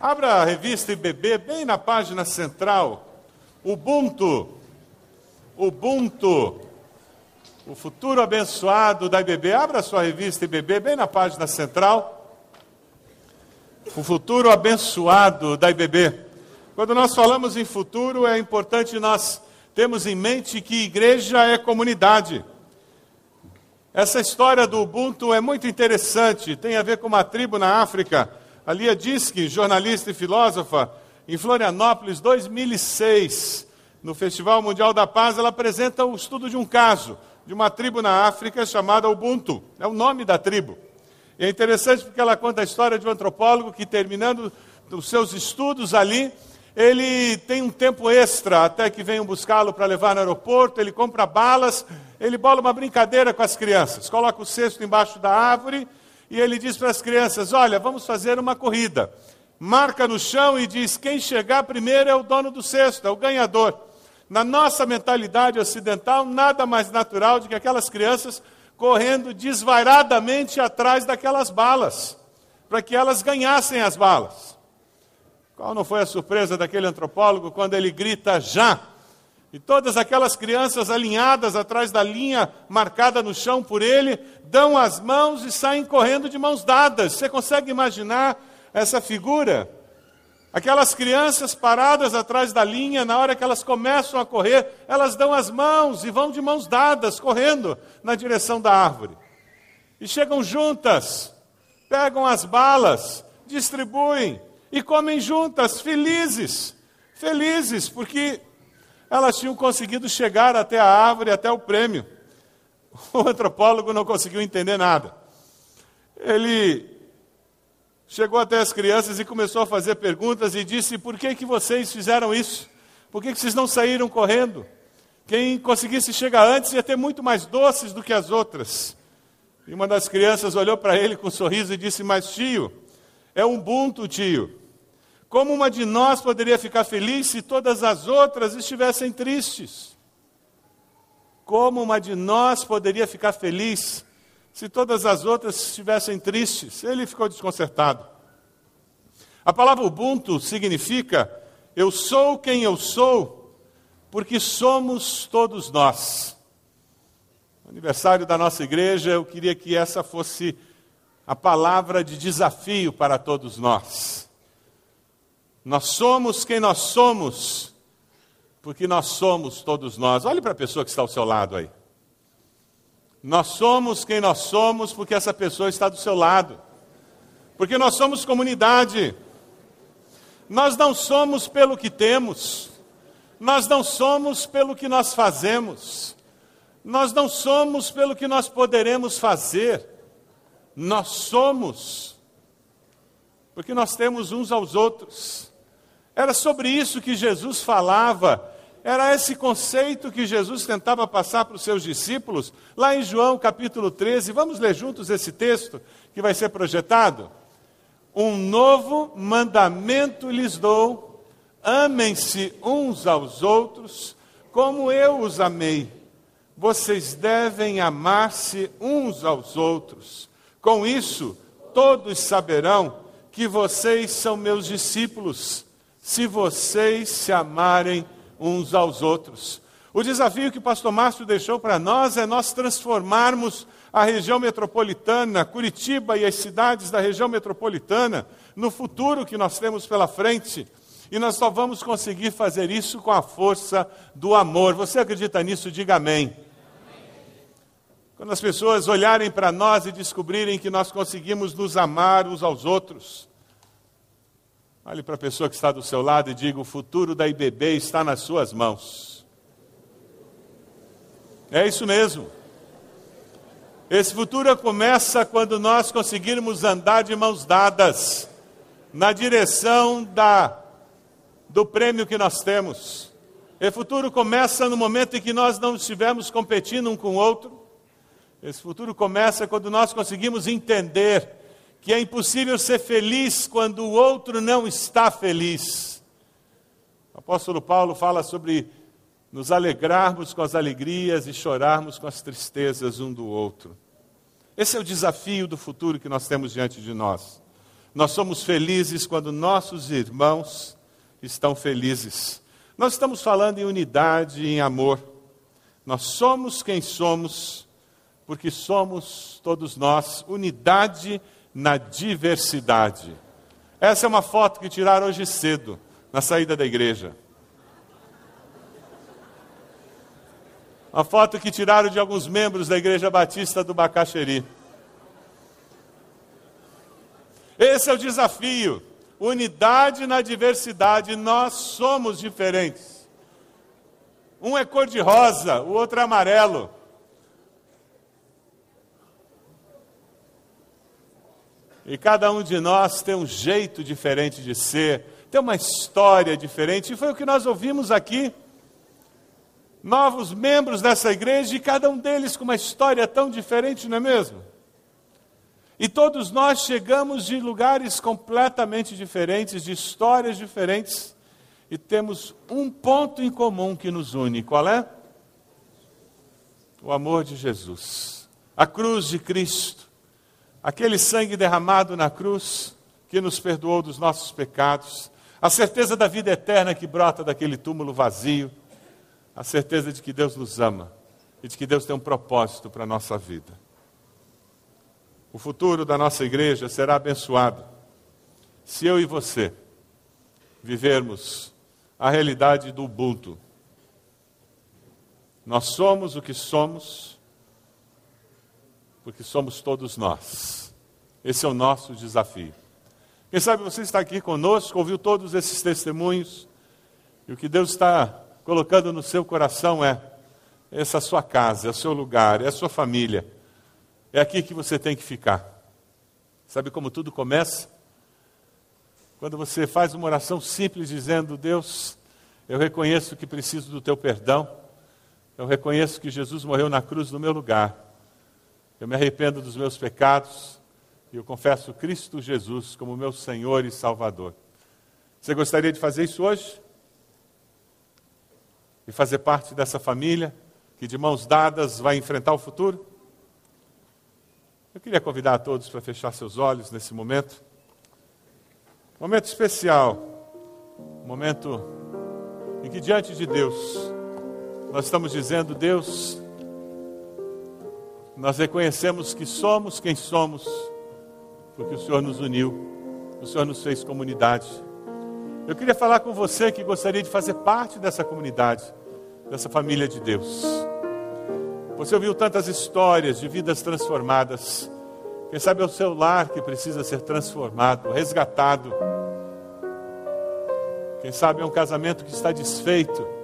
Abra a revista IBB bem na página central. Ubuntu. Ubuntu. O futuro abençoado da IBB. Abra a sua revista IBB bem na página central. O futuro abençoado da IBB. Quando nós falamos em futuro, é importante nós termos em mente que igreja é comunidade. Essa história do Ubuntu é muito interessante, tem a ver com uma tribo na África. A Lia Diski, jornalista e filósofa, em Florianópolis, 2006, no Festival Mundial da Paz, ela apresenta o estudo de um caso de uma tribo na África chamada Ubuntu. É o nome da tribo. E é interessante porque ela conta a história de um antropólogo que, terminando os seus estudos ali, ele tem um tempo extra até que venham buscá-lo para levar no aeroporto, ele compra balas, ele bola uma brincadeira com as crianças, coloca o cesto embaixo da árvore e ele diz para as crianças: Olha, vamos fazer uma corrida. Marca no chão e diz: Quem chegar primeiro é o dono do cesto, é o ganhador. Na nossa mentalidade ocidental, nada mais natural do que aquelas crianças correndo desvairadamente atrás daquelas balas, para que elas ganhassem as balas. Qual não foi a surpresa daquele antropólogo quando ele grita já? E todas aquelas crianças alinhadas atrás da linha marcada no chão por ele, dão as mãos e saem correndo de mãos dadas. Você consegue imaginar essa figura? Aquelas crianças paradas atrás da linha, na hora que elas começam a correr, elas dão as mãos e vão de mãos dadas, correndo na direção da árvore. E chegam juntas, pegam as balas, distribuem, e comem juntas, felizes, felizes, porque elas tinham conseguido chegar até a árvore, até o prêmio. O antropólogo não conseguiu entender nada. Ele chegou até as crianças e começou a fazer perguntas e disse: Por que, que vocês fizeram isso? Por que, que vocês não saíram correndo? Quem conseguisse chegar antes ia ter muito mais doces do que as outras. E uma das crianças olhou para ele com um sorriso e disse: Mas tio, é um bunto, tio. Como uma de nós poderia ficar feliz se todas as outras estivessem tristes? Como uma de nós poderia ficar feliz se todas as outras estivessem tristes? Ele ficou desconcertado. A palavra Ubuntu significa eu sou quem eu sou, porque somos todos nós. Aniversário da nossa igreja, eu queria que essa fosse a palavra de desafio para todos nós. Nós somos quem nós somos, porque nós somos todos nós. Olhe para a pessoa que está ao seu lado aí. Nós somos quem nós somos, porque essa pessoa está do seu lado. Porque nós somos comunidade. Nós não somos pelo que temos. Nós não somos pelo que nós fazemos. Nós não somos pelo que nós poderemos fazer. Nós somos porque nós temos uns aos outros. Era sobre isso que Jesus falava. Era esse conceito que Jesus tentava passar para os seus discípulos, lá em João capítulo 13. Vamos ler juntos esse texto que vai ser projetado? Um novo mandamento lhes dou: amem-se uns aos outros, como eu os amei. Vocês devem amar-se uns aos outros. Com isso, todos saberão que vocês são meus discípulos se vocês se amarem uns aos outros. O desafio que o pastor Márcio deixou para nós é nós transformarmos a região metropolitana, Curitiba e as cidades da região metropolitana, no futuro que nós temos pela frente. E nós só vamos conseguir fazer isso com a força do amor. Você acredita nisso? Diga amém. Quando as pessoas olharem para nós e descobrirem que nós conseguimos nos amar uns aos outros, Olhe para a pessoa que está do seu lado e diga: o futuro da IBB está nas suas mãos. É isso mesmo. Esse futuro começa quando nós conseguirmos andar de mãos dadas na direção da, do prêmio que nós temos. Esse futuro começa no momento em que nós não estivermos competindo um com o outro. Esse futuro começa quando nós conseguimos entender que é impossível ser feliz quando o outro não está feliz. O apóstolo Paulo fala sobre nos alegrarmos com as alegrias e chorarmos com as tristezas um do outro. Esse é o desafio do futuro que nós temos diante de nós. Nós somos felizes quando nossos irmãos estão felizes. Nós estamos falando em unidade e em amor. Nós somos quem somos, porque somos todos nós unidade na diversidade. Essa é uma foto que tiraram hoje cedo, na saída da igreja. Uma foto que tiraram de alguns membros da Igreja Batista do Bacaxeri. Esse é o desafio. Unidade na diversidade, nós somos diferentes. Um é cor-de-rosa, o outro é amarelo. E cada um de nós tem um jeito diferente de ser, tem uma história diferente, e foi o que nós ouvimos aqui. Novos membros dessa igreja, e cada um deles com uma história tão diferente, não é mesmo? E todos nós chegamos de lugares completamente diferentes, de histórias diferentes, e temos um ponto em comum que nos une: qual é? O amor de Jesus, a cruz de Cristo, aquele sangue derramado na cruz que nos perdoou dos nossos pecados, a certeza da vida eterna que brota daquele túmulo vazio, a certeza de que Deus nos ama e de que Deus tem um propósito para a nossa vida. O futuro da nossa igreja será abençoado se eu e você vivermos a realidade do Ubuntu. Nós somos o que somos, porque somos todos nós. Esse é o nosso desafio. Quem sabe você está aqui conosco, ouviu todos esses testemunhos, e o que Deus está colocando no seu coração é: essa sua casa, é o seu lugar, é a sua família é aqui que você tem que ficar. Sabe como tudo começa? Quando você faz uma oração simples dizendo: Deus, eu reconheço que preciso do teu perdão, eu reconheço que Jesus morreu na cruz no meu lugar, eu me arrependo dos meus pecados e eu confesso Cristo Jesus como meu Senhor e Salvador. Você gostaria de fazer isso hoje? E fazer parte dessa família que de mãos dadas vai enfrentar o futuro? Eu queria convidar a todos para fechar seus olhos nesse momento. Momento especial. Momento em que, diante de Deus, nós estamos dizendo: Deus, nós reconhecemos que somos quem somos, porque o Senhor nos uniu, o Senhor nos fez comunidade. Eu queria falar com você que gostaria de fazer parte dessa comunidade, dessa família de Deus. Você ouviu tantas histórias de vidas transformadas. Quem sabe é o seu lar que precisa ser transformado, resgatado. Quem sabe é um casamento que está desfeito.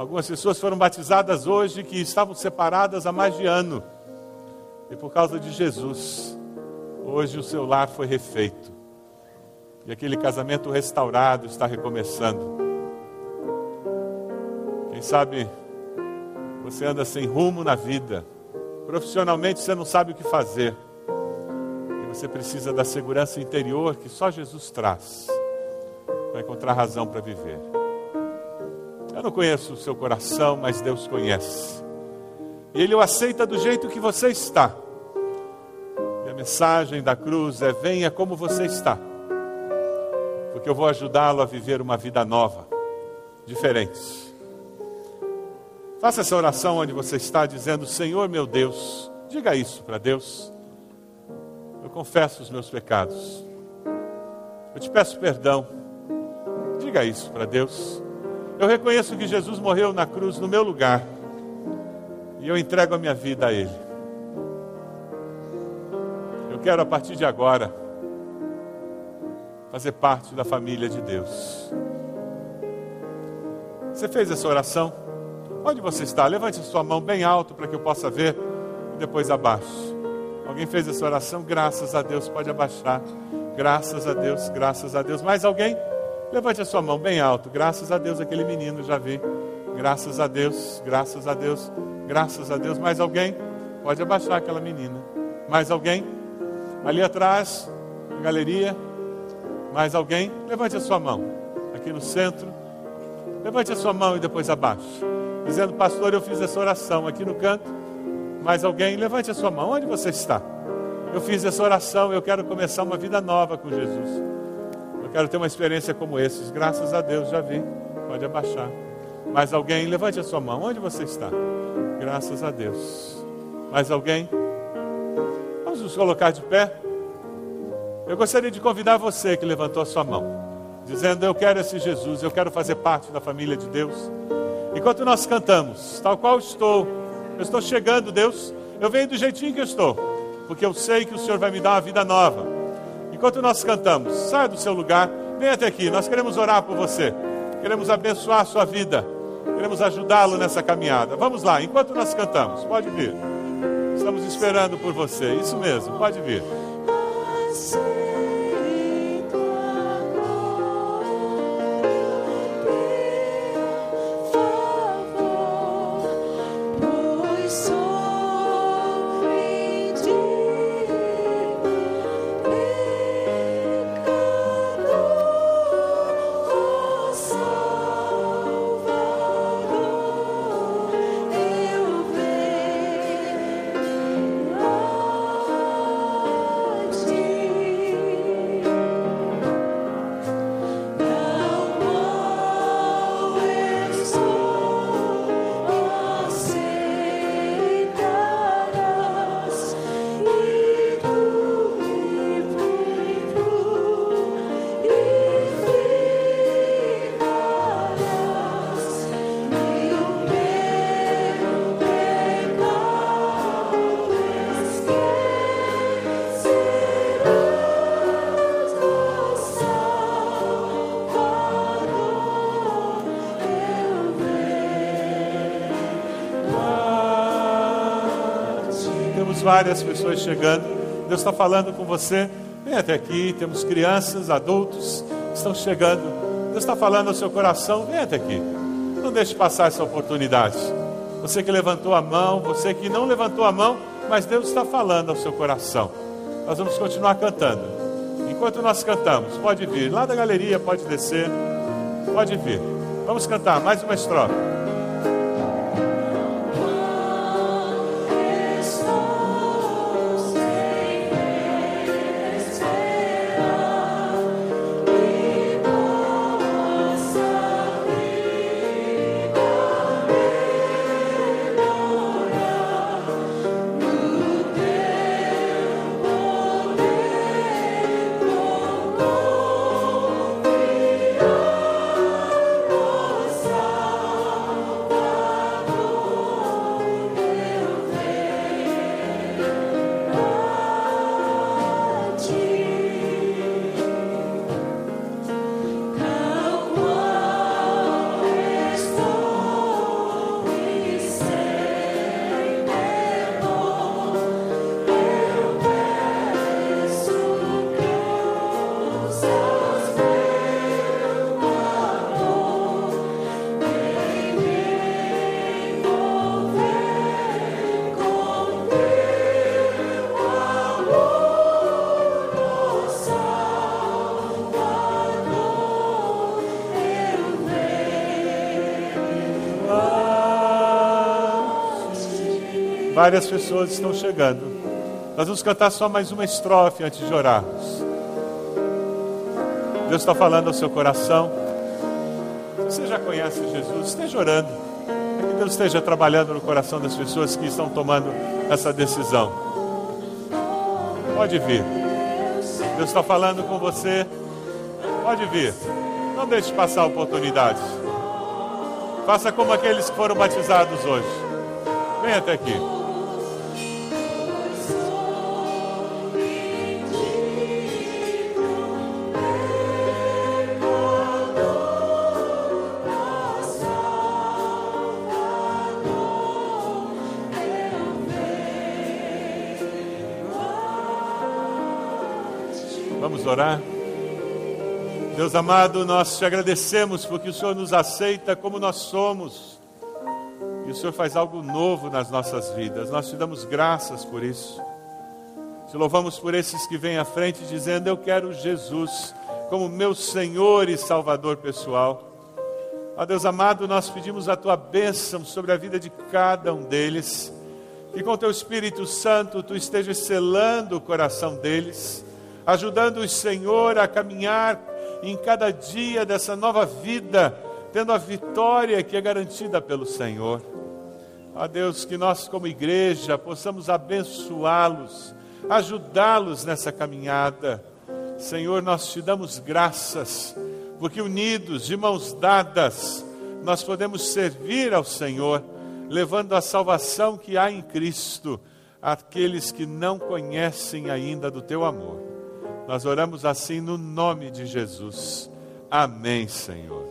Algumas pessoas foram batizadas hoje que estavam separadas há mais de ano. E por causa de Jesus, hoje o seu lar foi refeito. E aquele casamento restaurado está recomeçando. Quem sabe você anda sem rumo na vida. Profissionalmente você não sabe o que fazer. E você precisa da segurança interior que só Jesus traz para encontrar razão para viver. Eu não conheço o seu coração, mas Deus conhece. Ele o aceita do jeito que você está. E a mensagem da cruz é: venha como você está, porque eu vou ajudá-lo a viver uma vida nova, diferente. Faça essa oração onde você está, dizendo: Senhor meu Deus, diga isso para Deus. Eu confesso os meus pecados. Eu te peço perdão. Diga isso para Deus. Eu reconheço que Jesus morreu na cruz no meu lugar. E eu entrego a minha vida a Ele. Eu quero a partir de agora fazer parte da família de Deus. Você fez essa oração? Onde você está? Levante a sua mão bem alto para que eu possa ver e depois abaixe. Alguém fez essa oração? Graças a Deus, pode abaixar. Graças a Deus, graças a Deus. Mais alguém? Levante a sua mão bem alto. Graças a Deus, aquele menino já vi. Graças a Deus, graças a Deus, graças a Deus. Mais alguém? Pode abaixar aquela menina. Mais alguém? Ali atrás, na galeria. Mais alguém? Levante a sua mão. Aqui no centro. Levante a sua mão e depois abaixe dizendo, pastor, eu fiz essa oração aqui no canto. Mais alguém? Levante a sua mão. Onde você está? Eu fiz essa oração, eu quero começar uma vida nova com Jesus. Eu quero ter uma experiência como esses. Graças a Deus, já vi. Pode abaixar. Mais alguém? Levante a sua mão. Onde você está? Graças a Deus. Mais alguém? Vamos nos colocar de pé. Eu gostaria de convidar você que levantou a sua mão, dizendo: Eu quero esse Jesus, eu quero fazer parte da família de Deus. Enquanto nós cantamos, tal qual estou, eu estou chegando, Deus, eu venho do jeitinho que eu estou, porque eu sei que o Senhor vai me dar uma vida nova. Enquanto nós cantamos, saia do seu lugar, venha até aqui, nós queremos orar por você, queremos abençoar a sua vida, queremos ajudá-lo nessa caminhada. Vamos lá, enquanto nós cantamos, pode vir. Estamos esperando por você, isso mesmo, pode vir. Várias pessoas chegando. Deus está falando com você. Vem até aqui. Temos crianças, adultos que estão chegando. Deus está falando ao seu coração. Vem até aqui. Não deixe passar essa oportunidade. Você que levantou a mão, você que não levantou a mão, mas Deus está falando ao seu coração. Nós vamos continuar cantando. Enquanto nós cantamos, pode vir. Lá da galeria, pode descer. Pode vir. Vamos cantar mais uma estrofe. Várias pessoas estão chegando. Nós vamos cantar só mais uma estrofe antes de orarmos. Deus está falando ao seu coração. Você já conhece Jesus? Esteja orando. É que Deus esteja trabalhando no coração das pessoas que estão tomando essa decisão. Pode vir. Deus está falando com você. Pode vir. Não deixe passar a oportunidade. Faça como aqueles que foram batizados hoje. Venha até aqui. Orar? Deus amado, nós te agradecemos porque o Senhor nos aceita como nós somos. E o Senhor faz algo novo nas nossas vidas. Nós te damos graças por isso. Te louvamos por esses que vêm à frente dizendo: Eu quero Jesus como meu Senhor e Salvador pessoal. Ó Deus amado, nós pedimos a tua bênção sobre a vida de cada um deles. que com teu Espírito Santo tu estejas selando o coração deles, ajudando-os, Senhor, a caminhar em cada dia dessa nova vida, tendo a vitória que é garantida pelo Senhor. Ó Deus, que nós, como igreja, possamos abençoá-los, ajudá-los nessa caminhada. Senhor, nós te damos graças, porque unidos, de mãos dadas, nós podemos servir ao Senhor, levando a salvação que há em Cristo àqueles que não conhecem ainda do teu amor. Nós oramos assim no nome de Jesus. Amém, Senhor.